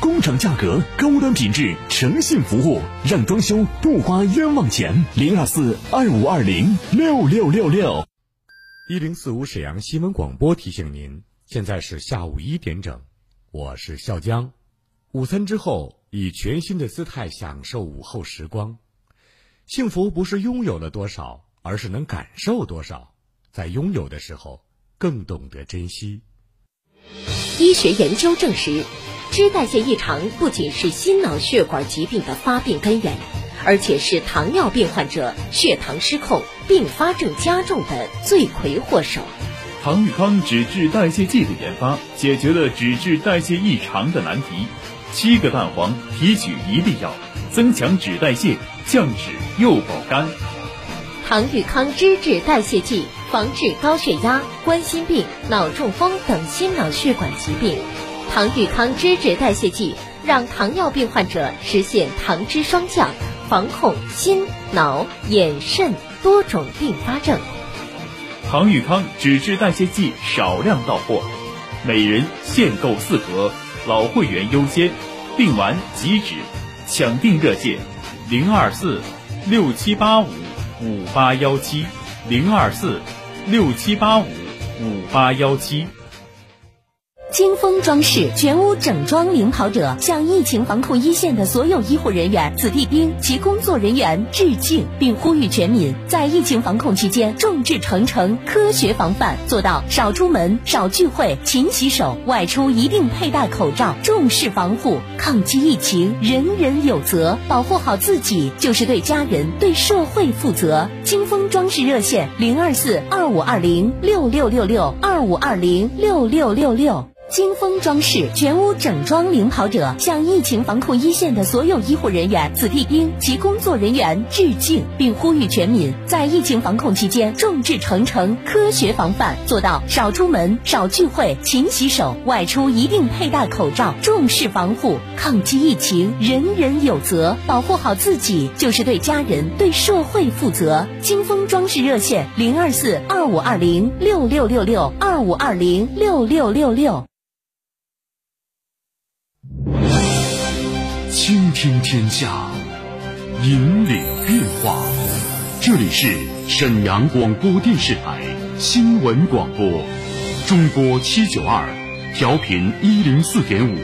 工厂价格，高端品质，诚信服务，让装修不花冤枉钱。零二四二五二零六六六六。一零四五沈阳新闻广播提醒您，现在是下午一点整，我是笑江。午餐之后，以全新的姿态享受午后时光。幸福不是拥有了多少，而是能感受多少。在拥有的时候，更懂得珍惜。医学研究证实。脂代谢异常不仅是心脑血管疾病的发病根源，而且是糖尿病患者血糖失控、并发症加重的罪魁祸首。唐玉康脂质代谢剂的研发解决了脂质代谢异常的难题。七个蛋黄提取一粒药，增强脂代谢，降脂又保肝。唐玉康脂质代谢剂防治高血压、冠心病、脑中风等心脑血管疾病。唐玉康脂质代谢剂让糖尿病患者实现糖脂双降，防控心、脑、眼、肾多种并发症。唐玉康脂质代谢剂少量到货，每人限购四盒，老会员优先。订完即止，抢订热线：零二四六七八五五八幺七零二四六七八五五八幺七。金风装饰全屋整装领跑者向疫情防控一线的所有医护人员、子弟兵及工作人员致敬，并呼吁全民在疫情防控期间众志成城，科学防范，做到少出门、少聚会、勤洗手，外出一定佩戴口罩，重视防护。抗击疫情，人人有责，保护好自己就是对家人、对社会负责。金风装饰热线：零二四二五二零六六六六二五二零六六六六。金风装饰全屋整装领跑者向疫情防控一线的所有医护人员、子弟兵及工作人员致敬，并呼吁全民在疫情防控期间众志成城，科学防范，做到少出门、少聚会、勤洗手，外出一定佩戴口罩，重视防护。抗击疫情，人人有责，保护好自己就是对家人、对社会负责。金风装饰热线：零二四二五二零六六六六二五二零六六六六。听天下，引领变化。这里是沈阳广播电视台新闻广播，中波七九二，调频一零四点五，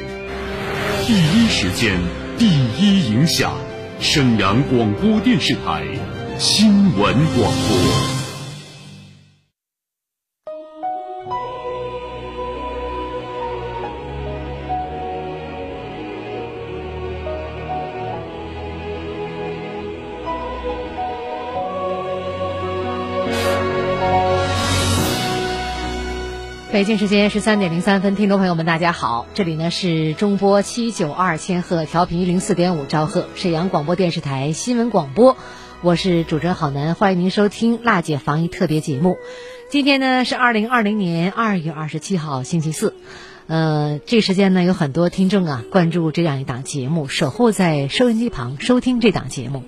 第一时间，第一影响。沈阳广播电视台新闻广播。北京时间十三点零三分，听众朋友们，大家好，这里呢是中波七九二千赫调频一零四点五兆赫沈阳广播电视台新闻广播，我是主持人郝楠，欢迎您收听娜姐防疫特别节目。今天呢是二零二零年二月二十七号星期四，呃，这时间呢有很多听众啊关注这样一档节目，守候在收音机旁收听这档节目。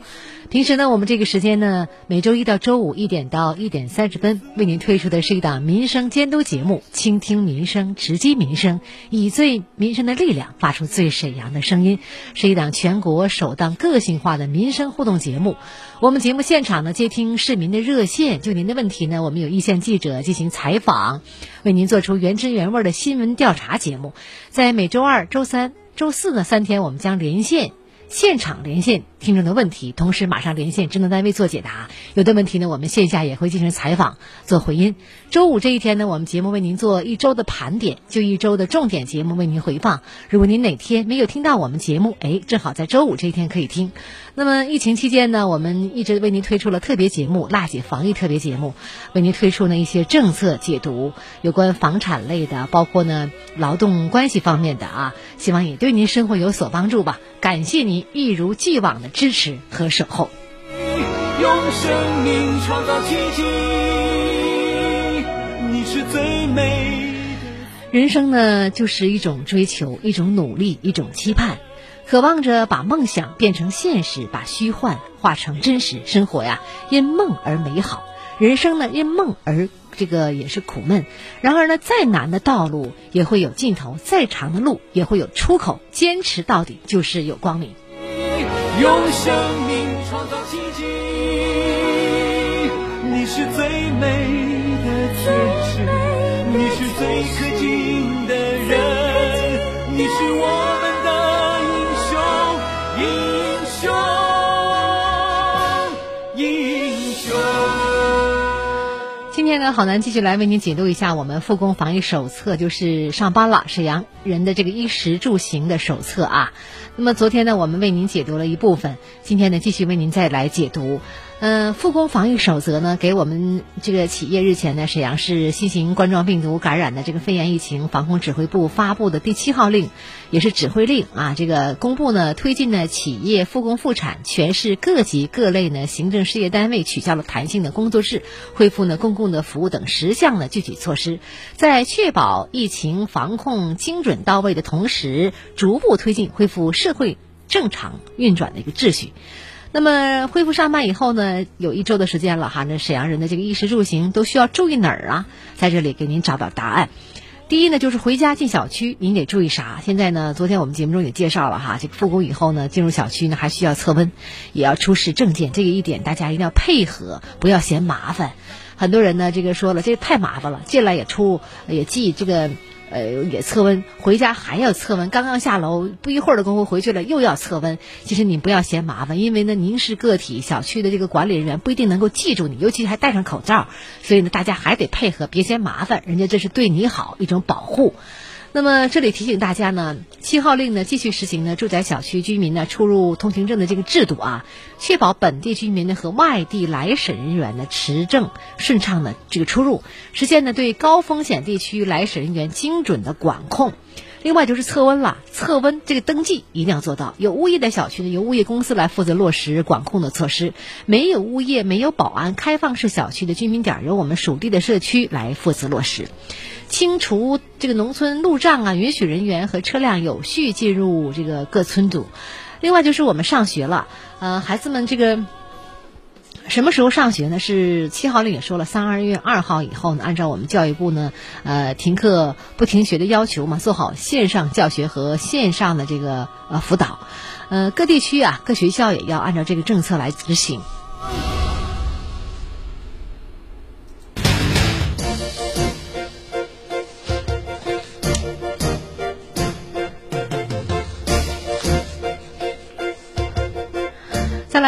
平时呢，我们这个时间呢，每周一到周五一点到一点三十分，为您推出的是一档民生监督节目，倾听民生，直击民生，以最民生的力量发出最沈阳的声音，是一档全国首档个性化的民生互动节目。我们节目现场呢，接听市民的热线，就您的问题呢，我们有一线记者进行采访，为您做出原汁原味的新闻调查节目。在每周二、周三、周四呢三天，我们将连线。现场连线听众的问题，同时马上连线职能单位做解答。有的问题呢，我们线下也会进行采访做回音。周五这一天呢，我们节目为您做一周的盘点，就一周的重点节目为您回放。如果您哪天没有听到我们节目，哎，正好在周五这一天可以听。那么疫情期间呢，我们一直为您推出了特别节目《辣姐防疫特别节目》，为您推出呢一些政策解读，有关房产类的，包括呢劳动关系方面的啊，希望也对您生活有所帮助吧。感谢您一如既往的支持和守候。用生命创造奇迹。你是最美人生呢，就是一种追求，一种努力，一种期盼，渴望着把梦想变成现实，把虚幻化成真实。生活呀，因梦而美好；人生呢，因梦而这个也是苦闷。然而呢，再难的道路也会有尽头，再长的路也会有出口。坚持到底就是有光明。用生命创造奇迹，你是最美的天使，你是最可敬的人，你是我那，好男继续来为您解读一下我们复工防疫手册，就是上班了，沈阳人的这个衣食住行的手册啊。那么昨天呢，我们为您解读了一部分，今天呢，继续为您再来解读。嗯，复工防疫守则呢，给我们这个企业日前呢，沈阳市新型冠状病毒感染的这个肺炎疫情防控指挥部发布的第七号令，也是指挥令啊。这个公布呢，推进呢企业复工复产，全市各级各类呢行政事业单位取消了弹性的工作制，恢复呢公共的服务等十项的具体措施，在确保疫情防控精准到位的同时，逐步推进恢复社会正常运转的一个秩序。那么恢复上班以后呢，有一周的时间了哈。那沈阳人的这个衣食住行都需要注意哪儿啊？在这里给您找点答案。第一呢，就是回家进小区，您得注意啥？现在呢，昨天我们节目中也介绍了哈，这个复工以后呢，进入小区呢还需要测温，也要出示证件。这个一点大家一定要配合，不要嫌麻烦。很多人呢，这个说了，这太麻烦了，进来也出也记这个。呃，也测温，回家还要测温。刚刚下楼，不一会儿的功夫回去了，又要测温。其实你不要嫌麻烦，因为呢，您是个体，小区的这个管理人员不一定能够记住你，尤其还戴上口罩，所以呢，大家还得配合，别嫌麻烦。人家这是对你好，一种保护。那么这里提醒大家呢，七号令呢继续实行呢，住宅小区居民呢出入通行证的这个制度啊，确保本地居民呢和外地来审人员呢持证顺畅的这个出入，实现呢对高风险地区来审人员精准的管控。另外就是测温了，测温这个登记一定要做到。有物业的小区呢，由物业公司来负责落实管控的措施；没有物业、没有保安、开放式小区的居民点，由我们属地的社区来负责落实。清除这个农村路障啊，允许人员和车辆有序进入这个各村组。另外就是我们上学了，呃，孩子们这个。什么时候上学呢？是七号令也说了，三二月二号以后呢，按照我们教育部呢，呃，停课不停学的要求嘛，做好线上教学和线上的这个呃辅导，呃，各地区啊，各学校也要按照这个政策来执行。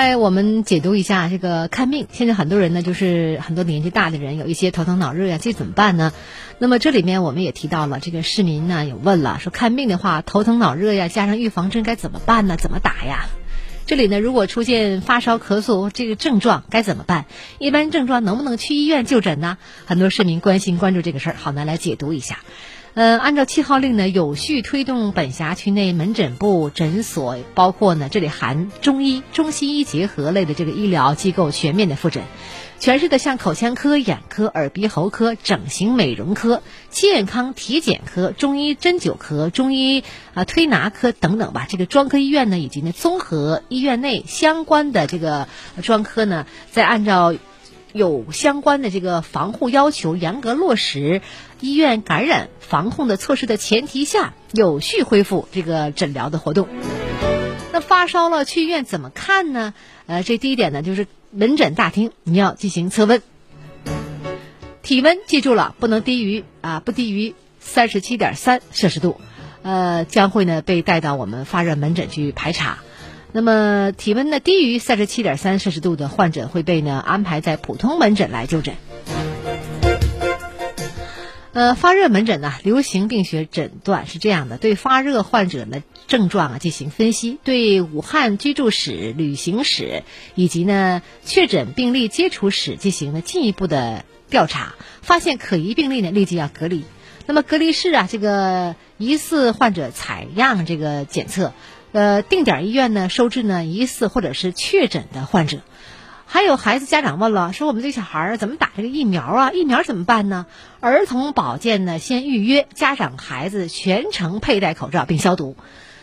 来，我们解读一下这个看病。现在很多人呢，就是很多年纪大的人，有一些头疼脑热呀，这怎么办呢？那么这里面我们也提到了，这个市民呢有问了，说看病的话，头疼脑热呀，加上预防针该怎么办呢？怎么打呀？这里呢，如果出现发烧、咳嗽这个症状该怎么办？一般症状能不能去医院就诊呢？很多市民关心关注这个事儿，好难来解读一下。呃，按照七号令呢，有序推动本辖区内门诊部、诊所，包括呢这里含中医、中西医结合类的这个医疗机构全面的复诊。全市的像口腔科、眼科、耳鼻喉科、整形美容科、健康体检科、中医针灸科、中医啊推拿科等等吧，这个专科医院呢，以及呢综合医院内相关的这个专科呢，在按照有相关的这个防护要求严格落实。医院感染防控的措施的前提下，有序恢复这个诊疗的活动。那发烧了去医院怎么看呢？呃，这第一点呢，就是门诊大厅你要进行测温，体温记住了，不能低于啊，不低于三十七点三摄氏度，呃，将会呢被带到我们发热门诊去排查。那么体温呢低于三十七点三摄氏度的患者会被呢安排在普通门诊来就诊。呃，发热门诊呢，流行病学诊断是这样的：对发热患者的症状啊进行分析，对武汉居住史、旅行史以及呢确诊病例接触史进行了进一步的调查，发现可疑病例呢立即要隔离。那么隔离室啊，这个疑似患者采样这个检测，呃，定点医院呢收治呢疑似或者是确诊的患者。还有孩子家长问了，说我们这小孩儿怎么打这个疫苗啊？疫苗怎么办呢？儿童保健呢，先预约，家长孩子全程佩戴口罩并消毒。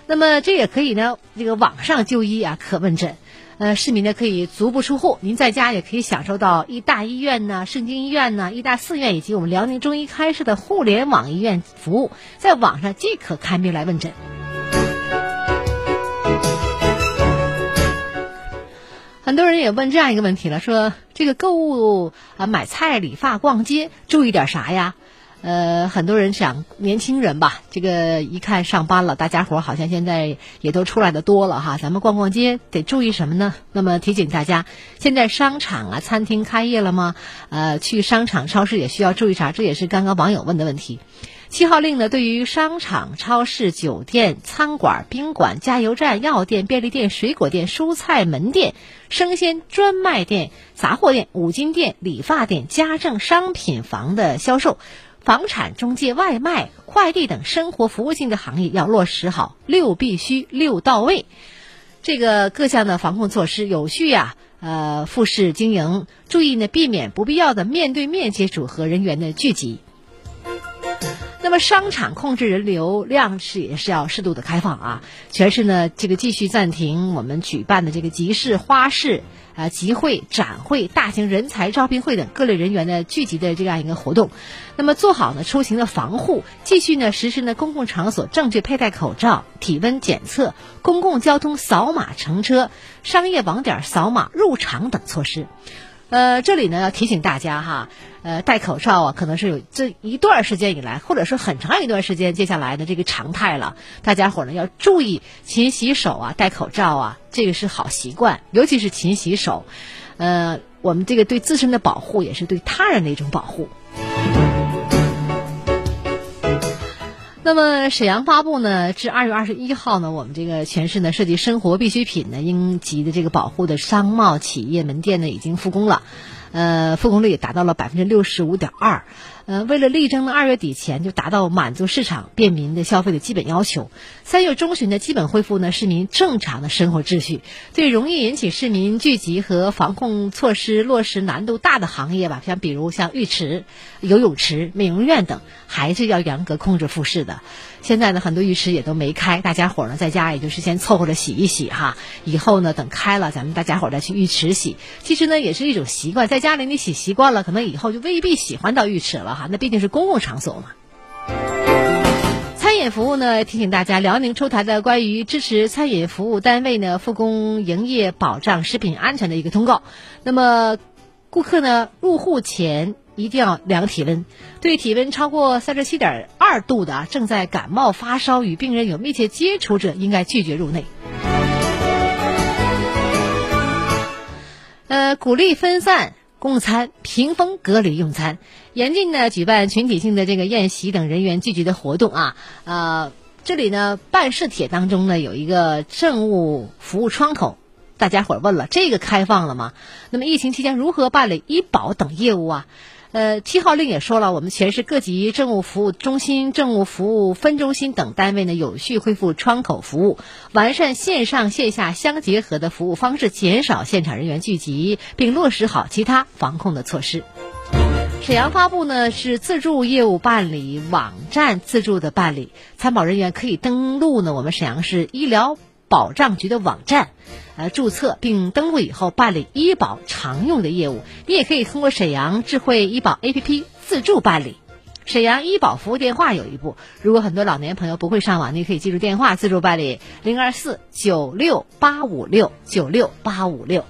那么这也可以呢，这个网上就医啊，可问诊。呃，市民呢可以足不出户，您在家也可以享受到医大医院呢、圣经医院呢、医大四院以及我们辽宁中医开设的互联网医院服务，在网上即可看病来问诊。很多人也问这样一个问题了，说这个购物啊、买菜、理发、逛街，注意点啥呀？呃，很多人想年轻人吧，这个一看上班了，大家伙好像现在也都出来的多了哈。咱们逛逛街得注意什么呢？那么提醒大家，现在商场啊、餐厅开业了吗？呃，去商场、超市也需要注意啥？这也是刚刚网友问的问题。七号令呢，对于商场、超市、酒店、餐馆、宾馆、加油站、药店、便利店、水果店、蔬菜门店、生鲜专卖店、杂货店、五金店、理发店、家政商品房的销售。房产中介、外卖、快递等生活服务性的行业要落实好六必须、六到位，这个各项的防控措施有序呀，呃，复试经营，注意呢，避免不必要的面对面接触和人员的聚集。那么商场控制人流量是也是要适度的开放啊，全市呢这个继续暂停我们举办的这个集市、花市。啊，集会、展会、大型人才招聘会等各类人员的聚集的这样一个活动，那么做好呢出行的防护，继续呢实施呢公共场所正确佩戴口罩、体温检测、公共交通扫码乘车、商业网点扫码入场等措施。呃，这里呢要提醒大家哈，呃，戴口罩啊，可能是有这一段时间以来，或者是很长一段时间接下来的这个常态了。大家伙呢要注意勤洗手啊，戴口罩啊，这个是好习惯，尤其是勤洗手。呃，我们这个对自身的保护，也是对他人的一种保护。那么沈阳发布呢，至二月二十一号呢，我们这个全市呢涉及生活必需品呢应急的这个保护的商贸企业门店呢已经复工了，呃，复工率也达到了百分之六十五点二。呃，为了力争呢二月底前就达到满足市场便民的消费的基本要求，三月中旬呢基本恢复呢市民正常的生活秩序。对容易引起市民聚集和防控措施落实难度大的行业吧，像比如像浴池、游泳池、美容院等，还是要严格控制复市的。现在呢，很多浴池也都没开，大家伙呢在家也就是先凑合着洗一洗哈。以后呢，等开了，咱们大家伙再去浴池洗。其实呢，也是一种习惯，在家里你洗习惯了，可能以后就未必喜欢到浴池了啊。那毕竟是公共场所嘛。餐饮服务呢，提醒大家，辽宁出台的关于支持餐饮服务单位呢复工营业、保障食品安全的一个通告。那么，顾客呢入户前。一定要量体温，对体温超过三十七点二度的正在感冒发烧、与病人有密切接触者，应该拒绝入内。呃，鼓励分散供餐，屏风隔离用餐，严禁呢举办群体性的这个宴席等人员聚集的活动啊。呃，这里呢办事帖当中呢有一个政务服务窗口。大家伙儿问了，这个开放了吗？那么疫情期间如何办理医保等业务啊？呃，七号令也说了，我们全市各级政务服务中心、政务服务分中心等单位呢，有序恢复窗口服务，完善线上线下相结合的服务方式，减少现场人员聚集，并落实好其他防控的措施。沈阳发布呢是自助业务办理网站自助的办理，参保人员可以登录呢我们沈阳市医疗。保障局的网站，呃，注册并登录以后办理医保常用的业务，你也可以通过沈阳智慧医保 APP 自助办理。沈阳医保服务电话有一部，如果很多老年朋友不会上网，你可以记住电话自助办理：零二四九六八五六九六八五六。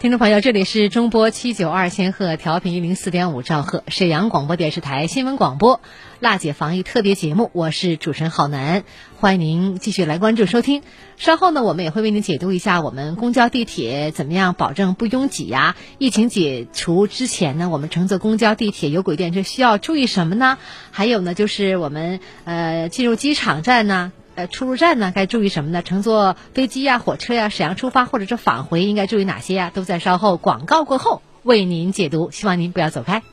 听众朋友，这里是中波七九二千赫调频一零四点五兆赫沈阳广播电视台新闻广播辣姐防疫特别节目，我是主持人郝楠，欢迎您继续来关注收听。稍后呢，我们也会为您解读一下我们公交地铁怎么样保证不拥挤呀？疫情解除之前呢，我们乘坐公交、地铁、有轨电车需要注意什么呢？还有呢，就是我们呃进入机场站呢。呃，出入站呢，该注意什么呢？乘坐飞机呀、火车呀，沈阳出发或者是返回，应该注意哪些呀？都在稍后广告过后为您解读，希望您不要走开。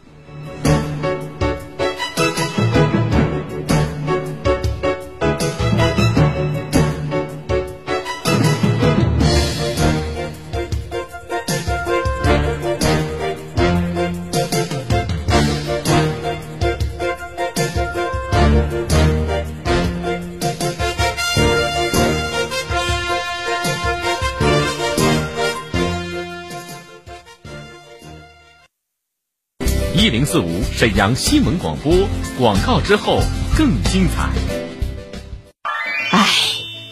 一零四五沈阳新闻广播，广告之后更精彩。唉，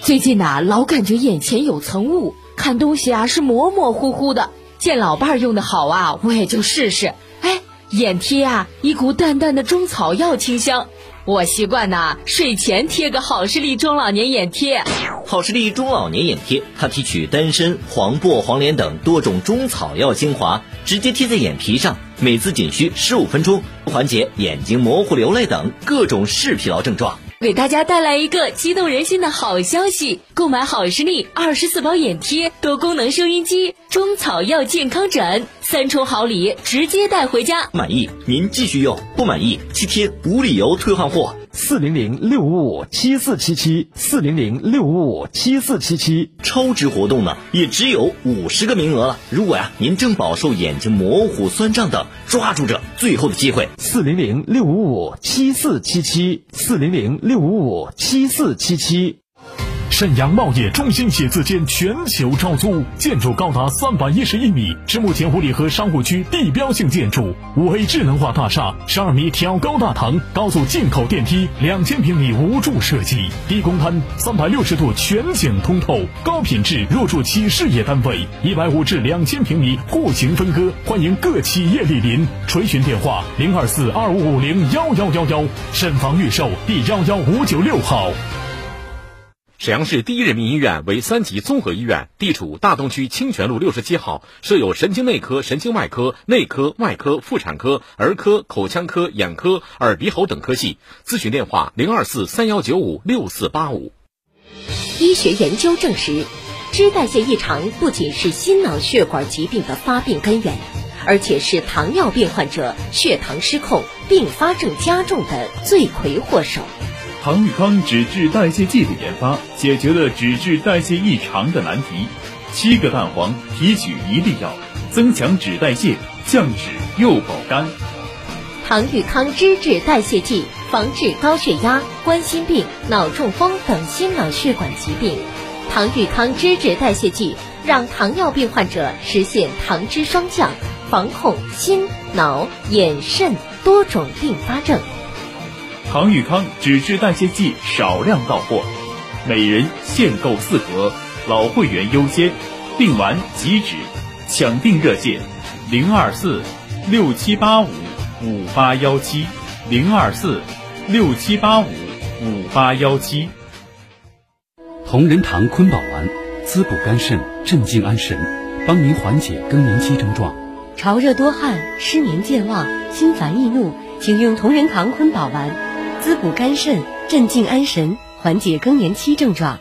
最近呐、老感觉眼前有层雾，看东西啊是模模糊糊的。见老伴儿用的好啊，我也就试试。哎，眼贴啊，一股淡淡的中草药清香。我习惯呐、睡前贴个好视力中老年眼贴。好视力中老年眼贴，它提取丹参、黄柏、黄连等多种中草药精华，直接贴在眼皮上，每次仅需十五分钟，缓解眼睛模糊、流泪等各种视疲劳症状。给大家带来一个激动人心的好消息！购买好视力二十四包眼贴、多功能收音机、中草药健康枕，三重好礼直接带回家。满意您继续用，不满意七天无理由退换货。四零零六五五七四七七，四零零六五五七四七七。超值活动呢，也只有五十个名额了。如果呀、您正饱受眼睛模糊、酸胀等，抓住这最后的机会。四零零六五五七四七七，四零零六五五七四七七。沈阳茂业中心写字间全球招租，建筑高达三百一十一米，是目前五里河商务区地标性建筑。五 A 智能化大厦，十二米挑高大堂，高速进口电梯，两千平米无柱设计，低公摊，三百六十度全景通透，高品质入住期事业单位，一百五至两千平米户型分割，欢迎各企业莅临。垂询电话零二四二五五零幺幺幺幺，沈房预售第幺幺五九六号。沈阳市第一人民医院为三级综合医院，地处大东区清泉路六十七号，设有神经内科、神经外科、内科、外科、妇产科、儿科、口腔科、眼科、耳鼻喉等科系。咨询电话零二四三幺九五六四八五。医学研究证实，脂代谢异常不仅是心脑血管疾病的发病根源，而且是糖尿病患者血糖失控、并发症加重的罪魁祸首。唐玉康脂质代谢剂的研发，解决了脂质代谢异常的难题。七个蛋黄提取一粒药，增强脂代谢，降脂又保肝。唐玉康脂质代谢剂防治高血压、冠心病、脑中风等心脑血管疾病。唐玉康脂质代谢剂让糖尿病患者实现糖脂双降，防控心、脑、眼、肾多种并发症。唐玉康脂质代谢剂少量到货，每人限购四盒，老会员优先。订完即止，抢订热线：零二四六七八五五八幺七零二四六七八五五八幺七。同仁堂坤宝丸，滋补肝肾，镇静安神，帮您缓解更年期症状。潮热多汗、失眠健忘、心烦易怒，请用同仁堂坤宝丸，滋补肝肾，镇静安神，缓解更年期症状。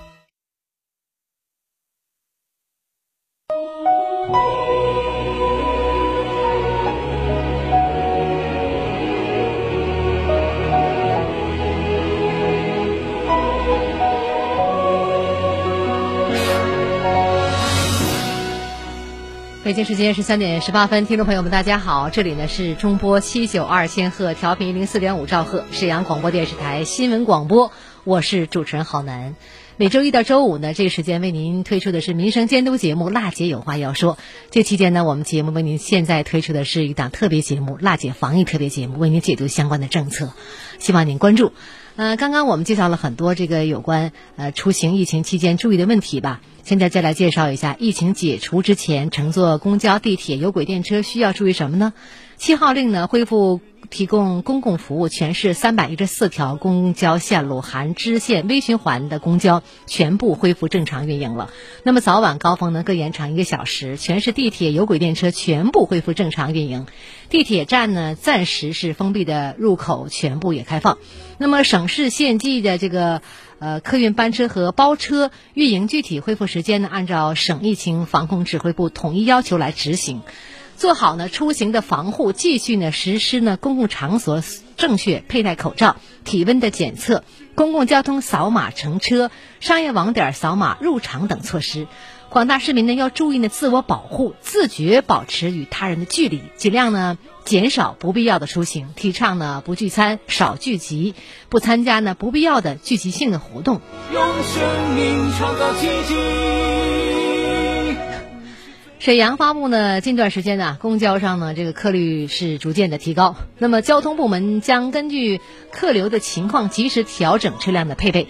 北京时间十三点十八分，听众朋友们，大家好，这里呢是中波七九二千赫，调频零四点五兆赫，沈阳广播电视台新闻广播，我是主持人郝楠。每周一到周五呢，这个时间为您推出的是民生监督节目《辣姐有话要说》。这期间呢，我们节目为您现在推出的是一档特别节目——辣姐防疫特别节目，为您解读相关的政策，希望您关注。呃，刚刚我们介绍了很多这个有关呃出行疫情期间注意的问题吧。现在再来介绍一下，疫情解除之前乘坐公交、地铁、有轨电车需要注意什么呢？七号令呢恢复提供公共服务，全市三百一十四条公交线路含支线微循环的公交全部恢复正常运营了。那么早晚高峰呢各延长一个小时，全市地铁、有轨电车全部恢复正常运营。地铁站呢暂时是封闭的入口全部也开放。那么省市县际的这个。呃，客运班车和包车运营具体恢复时间呢，按照省疫情防控指挥部统一要求来执行，做好呢出行的防护，继续呢实施呢公共场所正确佩戴口罩、体温的检测、公共交通扫码乘车、商业网点扫码入场等措施。广大市民呢要注意呢自我保护，自觉保持与他人的距离，尽量呢减少不必要的出行，提倡呢不聚餐、少聚集，不参加呢不必要的聚集性的活动。用生命创造奇迹。沈阳发布呢，近段时间呢，公交上呢这个客率是逐渐的提高。那么交通部门将根据客流的情况及时调整车辆的配备。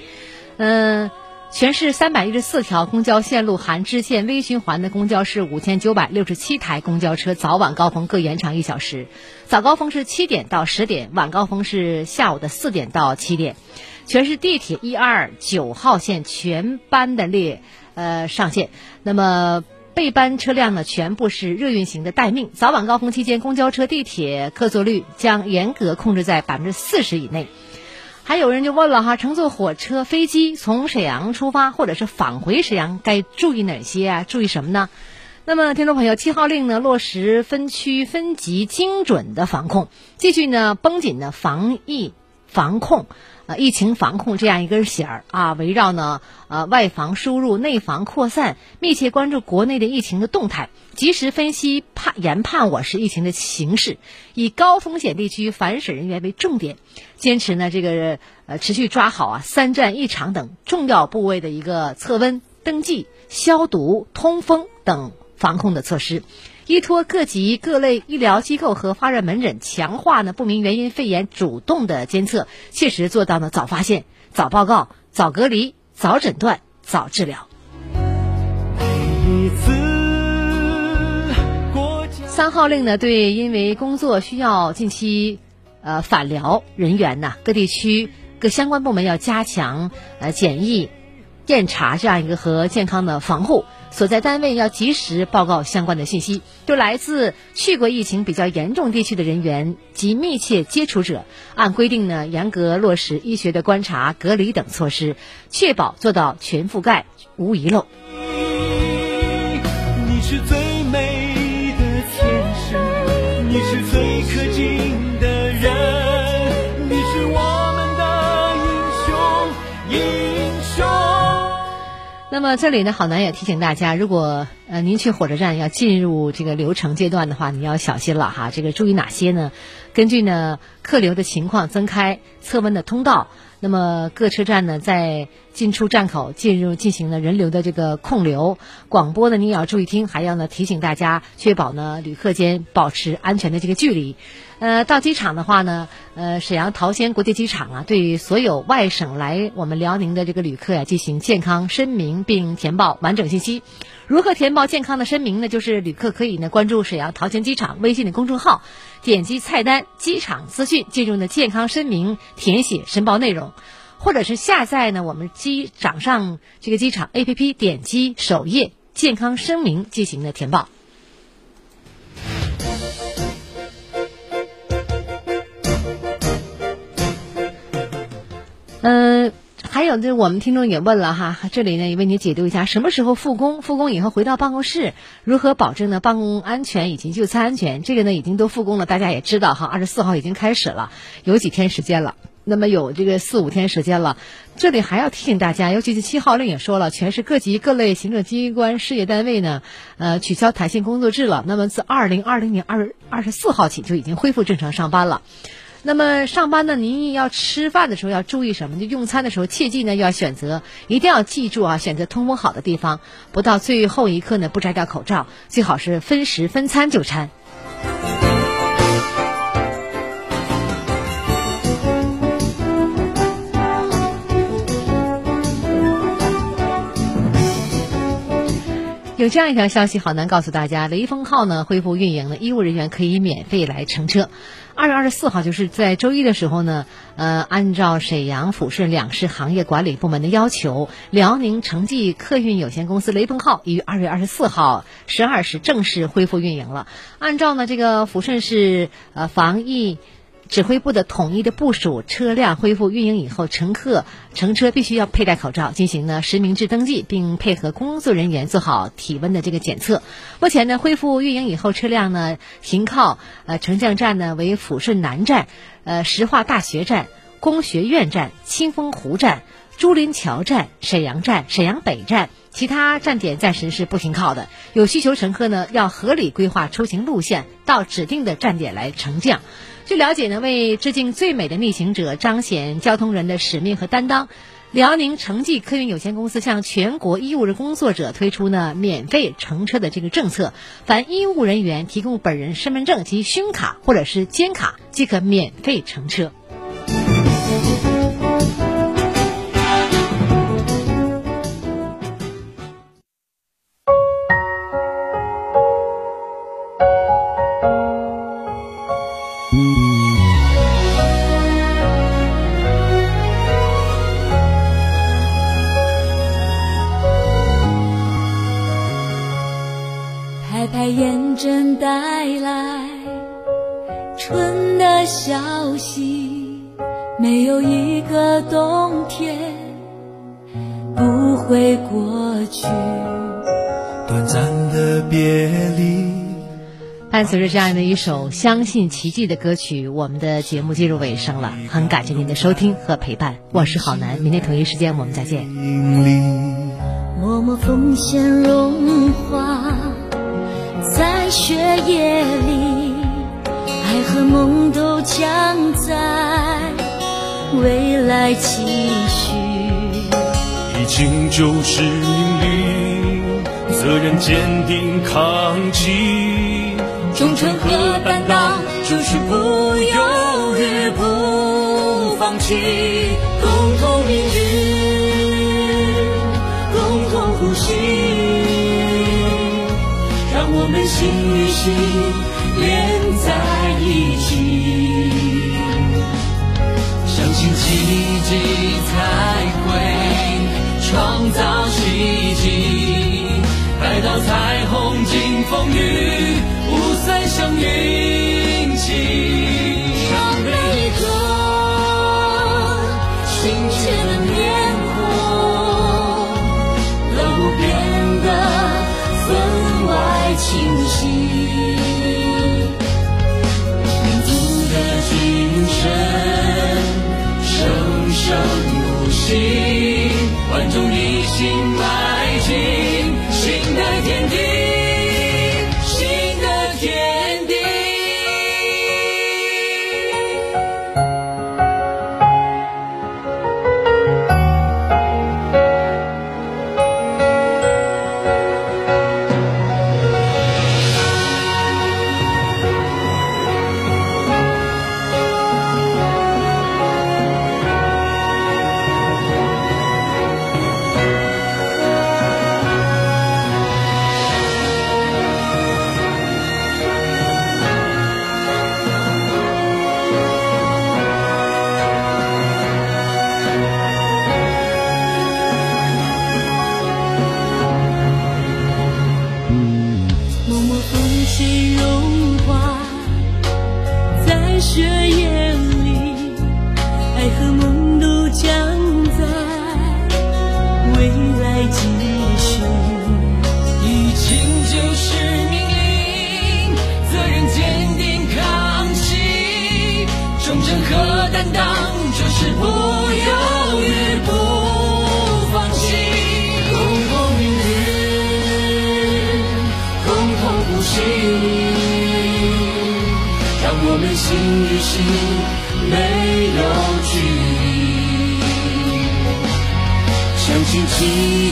嗯，全市三百一十四条公交线路含支线微循环的公交是五千九百六十七台公交车，早晚高峰各延长一小时。早高峰是七点到十点，晚高峰是下午的四点到七点。全市地铁一二九号线全班的列呃上线。那么。备班车辆呢，全部是热运行的待命。早晚高峰期间，公交车、地铁客座率将严格控制在百分之四十以内。还有人就问了哈，乘坐火车、飞机从沈阳出发或者是返回沈阳，该注意哪些啊？注意什么呢？那么，听众朋友，七号令呢，落实分区分级精准的防控，继续呢绷紧的防疫防控。疫情防控这样一根弦儿啊，围绕呢呃外防输入、内防扩散，密切关注国内的疫情的动态，及时分析判研判我市疫情的形势，以高风险地区返省人员为重点，坚持呢这个呃持续抓好啊三站一场等重要部位的一个测温、登记、消毒、通风等防控的措施。依托各级各类医疗机构和发热门诊，强化呢不明原因肺炎主动的监测，切实做到呢早发现、早报告、早隔离、早诊断、早治疗。三号令呢，对因为工作需要近期呃返疗人员呢，各地区各相关部门要加强呃检疫、验查这样一个和健康的防护。所在单位要及时报告相关的信息，对来自去过疫情比较严重地区的人员及密切接触者，按规定呢严格落实医学的观察、隔离等措施，确保做到全覆盖、无遗漏。那么这里呢，好男也提醒大家，如果呃您去火车站要进入这个流程阶段的话，你要小心了哈。这个注意哪些呢？根据呢客流的情况，增开测温的通道。那么各车站呢，在进出站口进入进行了人流的这个控流。广播呢，你也要注意听，还要呢提醒大家，确保呢旅客间保持安全的这个距离。呃，到机场的话呢，呃，沈阳桃仙国际机场啊，对于所有外省来我们辽宁的这个旅客呀，进行健康申明并填报完整信息。如何填报健康的申明呢？就是旅客可以呢关注沈阳桃仙机场微信的公众号，点击菜单机场资讯，进入呢健康申明，填写申报内容，或者是下载呢我们机掌上这个机场 APP，点击首页健康声明进行的填报。嗯。还有就是我们听众也问了哈，这里呢也为你解读一下什么时候复工，复工以后回到办公室，如何保证呢办公安全以及就餐安全？这个呢已经都复工了，大家也知道哈，二十四号已经开始了，有几天时间了，那么有这个四五天时间了。这里还要提醒大家，尤其是七号令也说了，全市各级各类行政机关事业单位呢，呃取消弹性工作制了。那么自二零二零年二二十四号起就已经恢复正常上班了。那么上班呢？您要吃饭的时候要注意什么？就用餐的时候切记呢要选择，一定要记住啊，选择通风好的地方，不到最后一刻呢不摘掉口罩，最好是分时分餐就餐。有这样一条消息，好难告诉大家，雷锋号呢恢复运营了，医务人员可以免费来乘车。二月二十四号，就是在周一的时候呢，呃，按照沈阳抚顺两市行业管理部门的要求，辽宁城际客运有限公司雷锋号于二月二十四号十二时正式恢复运营了。按照呢这个抚顺市呃防疫。指挥部的统一的部署，车辆恢复运营以后，乘客乘车必须要佩戴口罩，进行呢实名制登记，并配合工作人员做好体温的这个检测。目前呢，恢复运营以后，车辆呢停靠呃乘降站呢为抚顺南站、呃石化大学站、工学院站、清风湖站、朱林桥站、沈阳站、沈阳北站，其他站点暂时是不停靠的。有需求乘客呢要合理规划出行路线，到指定的站点来乘降。据了解呢，为致敬最美的逆行者，彰显交通人的使命和担当，辽宁城际客运有限公司向全国医务工作者推出呢免费乘车的这个政策，凡医务人员提供本人身份证及胸卡或者是肩卡，即可免费乘车。伴随着这样的一首相信奇迹的歌曲，我们的节目进入尾声了。很感谢您的收听和陪伴，我是郝楠，明天同一时间我们再见。默默奉献融化在血液里，爱和梦都将在未来继续。已经就是命令，责任坚定扛起，忠诚和担当就是不犹豫不放弃，共同命运，共同呼吸，让我们心与心连在一起，相信奇迹才会创造奇迹，待到彩虹经风雨，五彩相运气，让每一个亲切的面孔都变得分外清晰。民族的精神生生不息，万众一心迈进这夜里，爱和梦都将在未来继续。疫情就是命令，责任坚定扛起，忠诚和担当就是不心与心没有距离。相信奇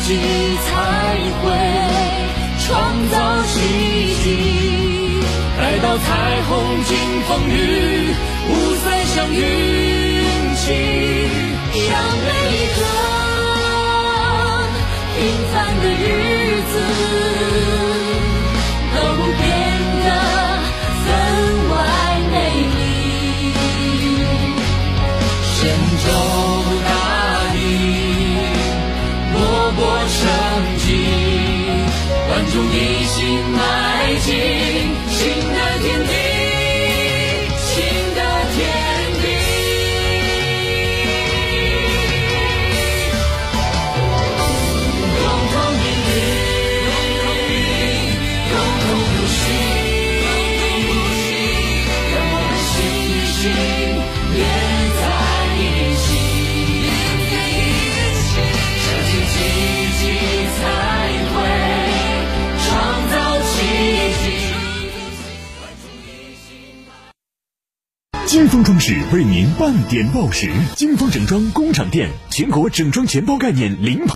迹才会创造奇迹，待到彩虹经风雨，五彩相运气，让每一个平凡的日子风装饰为您半点报时。金风整装工厂店全国整装全包概念领跑。